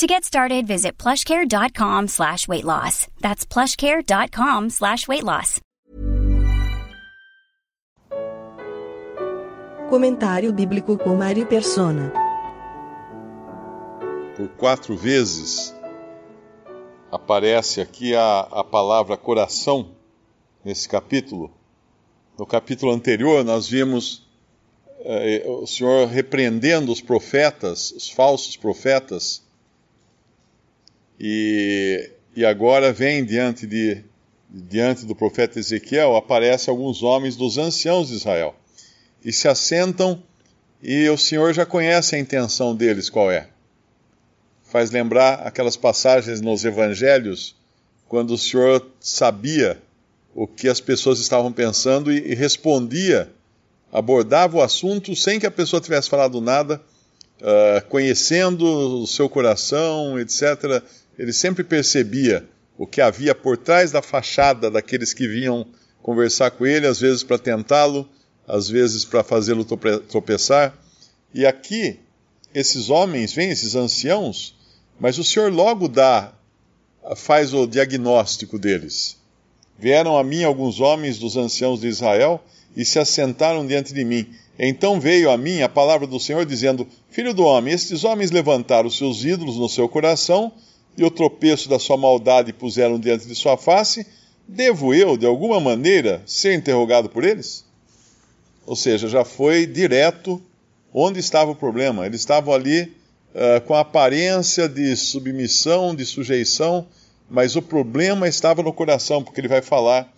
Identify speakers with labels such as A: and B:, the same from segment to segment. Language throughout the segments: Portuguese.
A: To get started, visit plushcare.com slash weight loss. That's plushcare.com slash weight loss.
B: Comentário bíblico com Mari Persona.
C: Por quatro vezes aparece aqui a, a palavra coração nesse capítulo. No capítulo anterior, nós vimos eh, o Senhor repreendendo os profetas, os falsos profetas, e, e agora vem diante, de, diante do profeta Ezequiel, aparece alguns homens dos anciãos de Israel, e se assentam, e o Senhor já conhece a intenção deles, qual é? Faz lembrar aquelas passagens nos evangelhos, quando o Senhor sabia o que as pessoas estavam pensando e, e respondia, abordava o assunto sem que a pessoa tivesse falado nada, uh, conhecendo o seu coração, etc. Ele sempre percebia o que havia por trás da fachada daqueles que vinham conversar com ele, às vezes para tentá-lo, às vezes para fazê-lo tropeçar. E aqui, esses homens vêm, esses anciãos, mas o Senhor logo dá, faz o diagnóstico deles. Vieram a mim alguns homens dos anciãos de Israel e se assentaram diante de mim. Então veio a mim a palavra do Senhor, dizendo: Filho do homem, estes homens levantaram seus ídolos no seu coração e o tropeço da sua maldade puseram diante de sua face. Devo eu, de alguma maneira, ser interrogado por eles? Ou seja, já foi direto onde estava o problema. Eles estavam ali uh, com a aparência de submissão, de sujeição mas o problema estava no coração, porque ele vai falar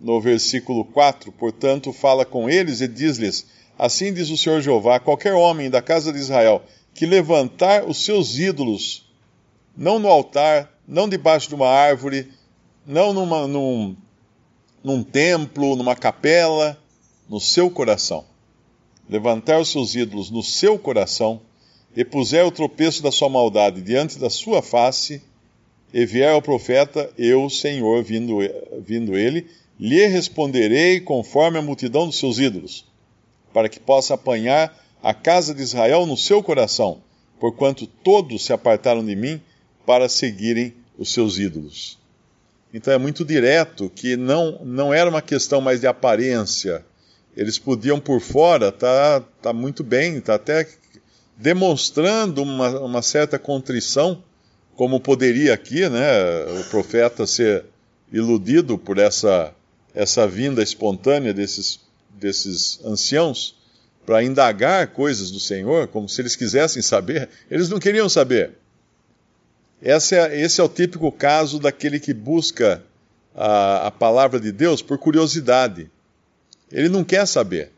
C: no versículo 4: Portanto, fala com eles e diz-lhes: Assim diz o Senhor Jeová: qualquer homem da casa de Israel que levantar os seus ídolos, não no altar, não debaixo de uma árvore, não numa, num, num templo, numa capela, no seu coração. Levantar os seus ídolos no seu coração e puser o tropeço da sua maldade diante da sua face, e vier ao profeta, eu, Senhor, vindo, vindo ele, lhe responderei conforme a multidão dos seus ídolos, para que possa apanhar a casa de Israel no seu coração, porquanto todos se apartaram de mim para seguirem os seus ídolos. Então é muito direto que não, não era uma questão mais de aparência. Eles podiam por fora tá, tá muito bem, tá até demonstrando uma, uma certa contrição, como poderia aqui, né, o profeta ser iludido por essa, essa vinda espontânea desses, desses anciãos para indagar coisas do Senhor, como se eles quisessem saber, eles não queriam saber. Esse é, esse é o típico caso daquele que busca a, a palavra de Deus por curiosidade. Ele não quer saber.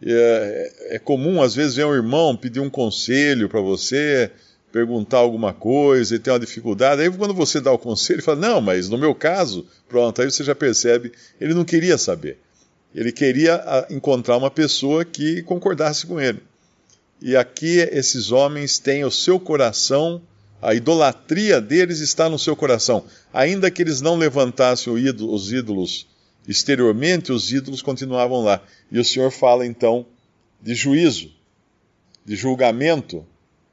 C: É, é comum, às vezes, ver um irmão pedir um conselho para você, perguntar alguma coisa e tem uma dificuldade. Aí quando você dá o conselho, ele fala: Não, mas no meu caso, pronto, aí você já percebe. Ele não queria saber. Ele queria encontrar uma pessoa que concordasse com ele. E aqui esses homens têm o seu coração, a idolatria deles está no seu coração. Ainda que eles não levantassem os ídolos exteriormente, os ídolos continuavam lá. E o Senhor fala então de juízo, de julgamento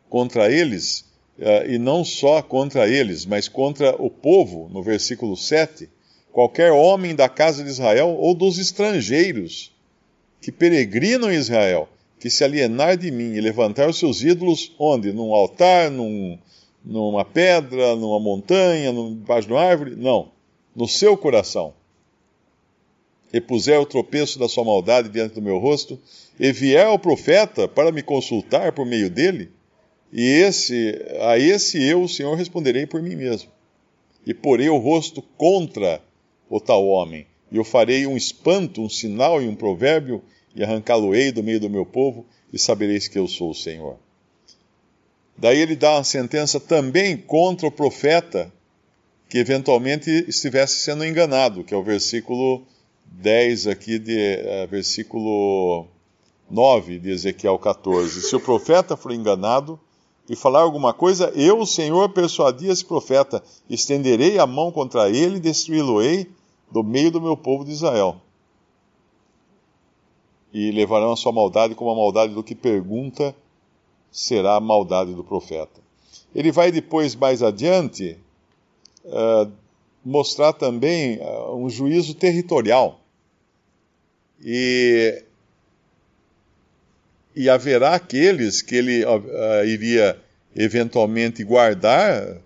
C: contra eles, uh, e não só contra eles, mas contra o povo, no versículo 7, qualquer homem da casa de Israel ou dos estrangeiros que peregrinam em Israel, que se alienar de mim e levantar os seus ídolos, onde? Num altar, num, numa pedra, numa montanha, debaixo de uma árvore? Não. No seu coração. E puser o tropeço da sua maldade diante do meu rosto, e vier ao profeta para me consultar por meio dele, e esse, a esse eu, o Senhor, responderei por mim mesmo. E porei o rosto contra o tal homem, e eu farei um espanto, um sinal e um provérbio, e arrancá-lo-ei do meio do meu povo, e sabereis que eu sou o Senhor. Daí ele dá uma sentença também contra o profeta que eventualmente estivesse sendo enganado, que é o versículo 10 aqui de uh, versículo 9 de Ezequiel 14. Se o profeta for enganado e falar alguma coisa, eu, o Senhor, persuadi esse profeta, estenderei a mão contra ele e destruí-lo-ei do meio do meu povo de Israel. E levarão a sua maldade como a maldade do que pergunta será a maldade do profeta. Ele vai depois, mais adiante, uh, mostrar também uh, um juízo territorial. E, e haverá aqueles que ele uh, iria eventualmente guardar,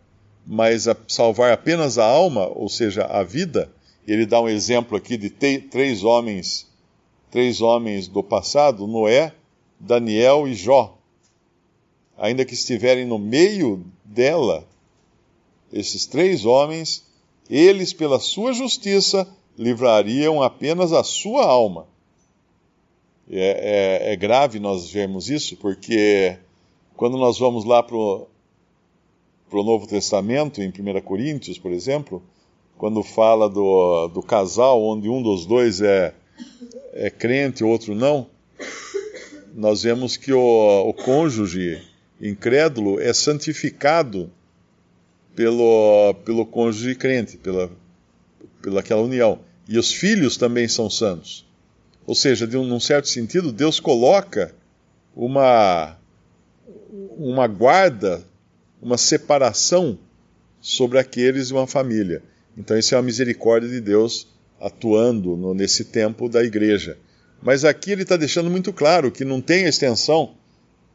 C: mas a salvar apenas a alma, ou seja, a vida. Ele dá um exemplo aqui de três homens, três homens do passado: Noé, Daniel e Jó ainda que estiverem no meio dela, esses três homens, eles, pela sua justiça, livrariam apenas a sua alma. É, é, é grave nós vermos isso, porque quando nós vamos lá para o Novo Testamento, em 1 Coríntios, por exemplo, quando fala do, do casal onde um dos dois é, é crente e o outro não, nós vemos que o, o cônjuge incrédulo é santificado pelo, pelo cônjuge crente, pela, pela aquela união. E os filhos também são santos. Ou seja, de um, num certo sentido, Deus coloca uma, uma guarda, uma separação sobre aqueles de uma família. Então, isso é uma misericórdia de Deus atuando no, nesse tempo da igreja. Mas aqui ele está deixando muito claro que não tem extensão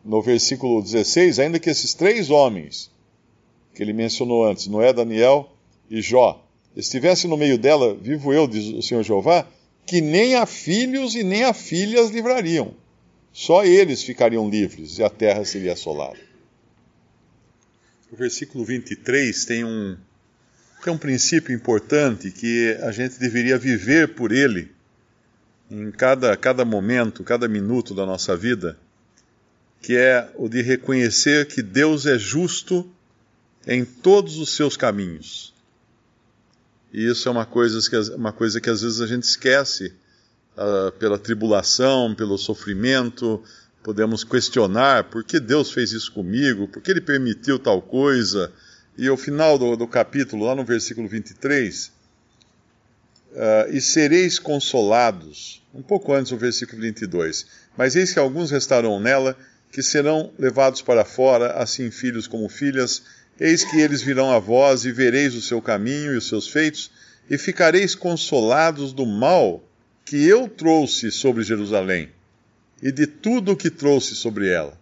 C: no versículo 16, ainda que esses três homens que ele mencionou antes, Noé, Daniel e Jó, estivessem no meio dela, vivo eu, diz o Senhor Jeová, que nem a filhos e nem a filhas livrariam. Só eles ficariam livres e a terra seria assolada. O versículo 23 tem um, tem um princípio importante que a gente deveria viver por ele em cada, cada momento, cada minuto da nossa vida que é o de reconhecer que Deus é justo em todos os seus caminhos. E isso é uma coisa que, uma coisa que às vezes a gente esquece uh, pela tribulação, pelo sofrimento. Podemos questionar por que Deus fez isso comigo, por que Ele permitiu tal coisa. E ao final do, do capítulo, lá no versículo 23, uh, ah, e sereis consolados, um pouco antes do versículo 22, mas eis que alguns restarão nela que serão levados para fora, assim filhos como filhas. Eis que eles virão a vós, e vereis o seu caminho e os seus feitos, e ficareis consolados do mal que eu trouxe sobre Jerusalém, e de tudo o que trouxe sobre ela.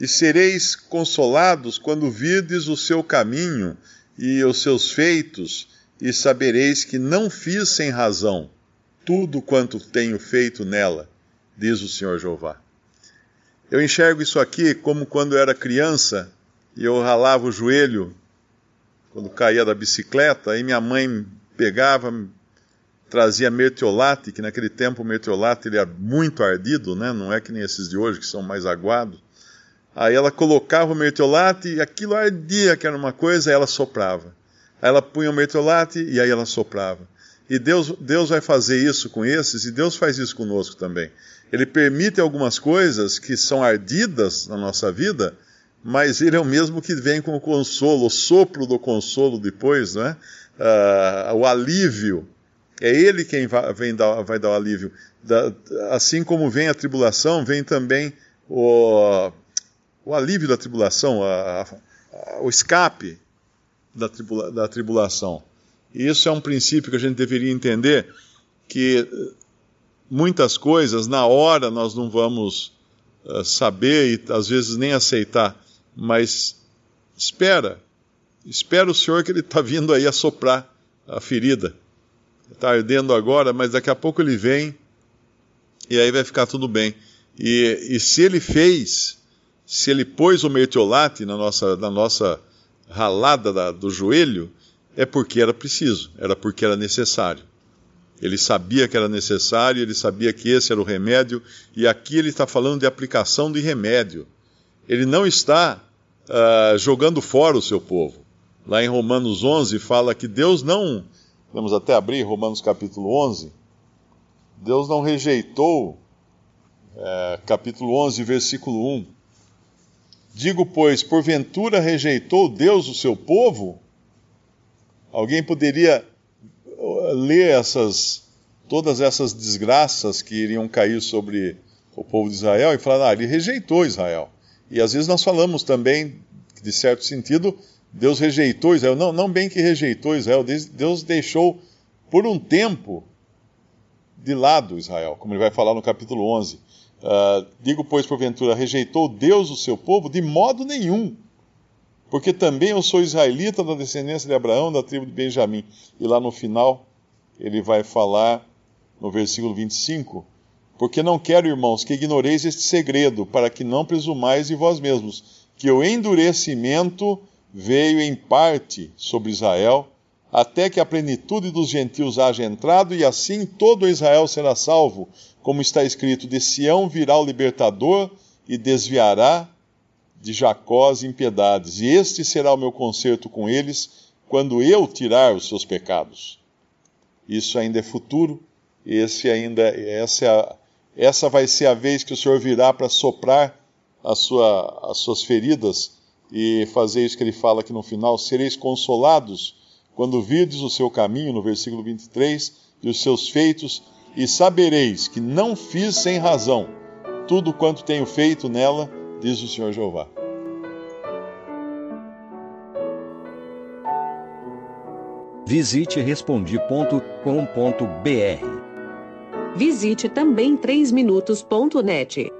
C: E sereis consolados quando virdes o seu caminho e os seus feitos, e sabereis que não fiz sem razão tudo quanto tenho feito nela, diz o Senhor Jeová. Eu enxergo isso aqui como quando eu era criança e eu ralava o joelho quando caía da bicicleta, aí minha mãe pegava, trazia mertiolate, que naquele tempo o mertiolate ele era muito ardido, né? não é que nem esses de hoje que são mais aguados. Aí ela colocava o mertiolate e aquilo ardia, que era uma coisa, e ela soprava. Aí ela punha o mertiolate e aí ela soprava. E Deus, Deus vai fazer isso com esses, e Deus faz isso conosco também. Ele permite algumas coisas que são ardidas na nossa vida, mas Ele é o mesmo que vem com o consolo, o sopro do consolo depois, não é? Uh, o alívio. É Ele quem vai, vem dar, vai dar o alívio. Da, assim como vem a tribulação, vem também o, o alívio da tribulação, a, a, o escape da, tribula, da tribulação. Isso é um princípio que a gente deveria entender, que muitas coisas, na hora nós não vamos uh, saber e às vezes nem aceitar, mas espera, espera o Senhor que Ele está vindo aí a soprar a ferida. Está ardendo agora, mas daqui a pouco Ele vem e aí vai ficar tudo bem. E, e se Ele fez, se Ele pôs o mertiolate na nossa, na nossa ralada da, do joelho, é porque era preciso, era porque era necessário. Ele sabia que era necessário, ele sabia que esse era o remédio, e aqui ele está falando de aplicação de remédio. Ele não está uh, jogando fora o seu povo. lá em Romanos 11, fala que Deus não. Vamos até abrir Romanos capítulo 11. Deus não rejeitou, é, capítulo 11, versículo 1. Digo, pois, porventura rejeitou Deus o seu povo? Alguém poderia uh, ler essas, todas essas desgraças que iriam cair sobre o povo de Israel e falar, ah, ele rejeitou Israel. E às vezes nós falamos também, de certo sentido, Deus rejeitou Israel. Não, não bem que rejeitou Israel, Deus deixou por um tempo de lado Israel, como ele vai falar no capítulo 11. Uh, ah, digo, pois, porventura, rejeitou Deus o seu povo? De modo nenhum. Porque também eu sou israelita da descendência de Abraão, da tribo de Benjamim. E lá no final, ele vai falar, no versículo 25, porque não quero, irmãos, que ignoreis este segredo, para que não presumais de vós mesmos, que o endurecimento veio em parte sobre Israel, até que a plenitude dos gentios haja entrado, e assim todo Israel será salvo, como está escrito: De Sião virá o libertador e desviará de Jacó as impiedades, e este será o meu concerto com eles, quando eu tirar os seus pecados. Isso ainda é futuro, esse ainda, essa, é a, essa vai ser a vez que o Senhor virá para soprar sua, as suas feridas e fazer isso que ele fala aqui no final: sereis consolados quando virdes o seu caminho, no versículo 23, e os seus feitos, e sabereis que não fiz sem razão tudo quanto tenho feito nela, diz o Senhor Jeová.
D: Visite respondi.com.br.
E: Visite também 3minutos.net.